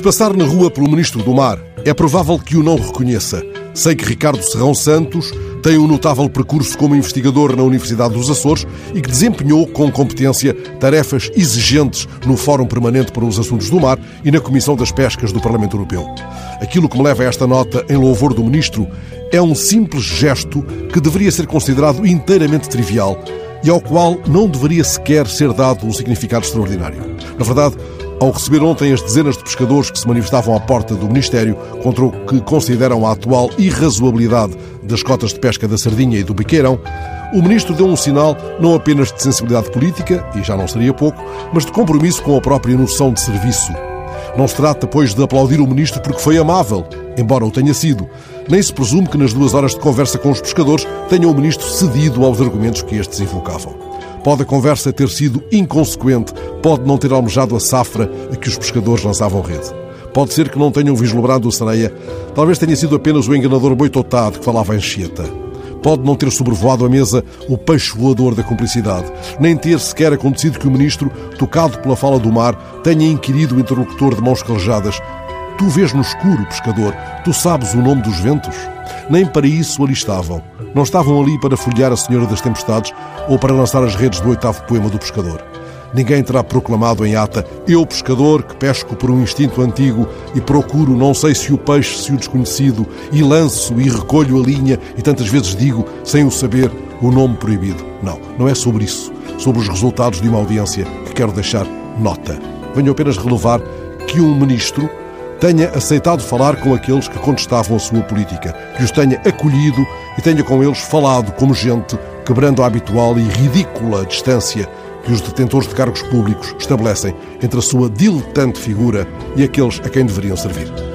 Se passar na rua pelo Ministro do Mar, é provável que o não reconheça. Sei que Ricardo Serrão Santos tem um notável percurso como investigador na Universidade dos Açores e que desempenhou com competência tarefas exigentes no Fórum Permanente para os Assuntos do Mar e na Comissão das Pescas do Parlamento Europeu. Aquilo que me leva a esta nota em louvor do Ministro é um simples gesto que deveria ser considerado inteiramente trivial e ao qual não deveria sequer ser dado um significado extraordinário. Na verdade, ao receber ontem as dezenas de pescadores que se manifestavam à porta do Ministério contra o que consideram a atual irrazoabilidade das cotas de pesca da sardinha e do biqueirão, o Ministro deu um sinal não apenas de sensibilidade política, e já não seria pouco, mas de compromisso com a própria noção de serviço. Não se trata, pois, de aplaudir o Ministro porque foi amável, embora o tenha sido. Nem se presume que nas duas horas de conversa com os pescadores tenha o Ministro cedido aos argumentos que estes invocavam. Pode a conversa ter sido inconsequente, pode não ter almejado a safra a que os pescadores lançavam rede. Pode ser que não tenham vislumbrado a sereia, talvez tenha sido apenas o enganador boitotado que falava em chieta. Pode não ter sobrevoado a mesa o peixe voador da cumplicidade, nem ter sequer acontecido que o ministro, tocado pela fala do mar, tenha inquirido o interlocutor de mãos calejadas: Tu vês no escuro, pescador, tu sabes o nome dos ventos? Nem para isso ali estavam. Não estavam ali para folhear a Senhora das Tempestades ou para lançar as redes do oitavo poema do pescador. Ninguém terá proclamado em ata: Eu, pescador, que pesco por um instinto antigo e procuro, não sei se o peixe, se o desconhecido, e lanço e recolho a linha e tantas vezes digo, sem o saber, o nome proibido. Não, não é sobre isso. Sobre os resultados de uma audiência que quero deixar nota. Venho apenas relevar que um ministro tenha aceitado falar com aqueles que contestavam a sua política, que os tenha acolhido e tenha com eles falado como gente, quebrando a habitual e ridícula distância que os detentores de cargos públicos estabelecem entre a sua diletante figura e aqueles a quem deveriam servir.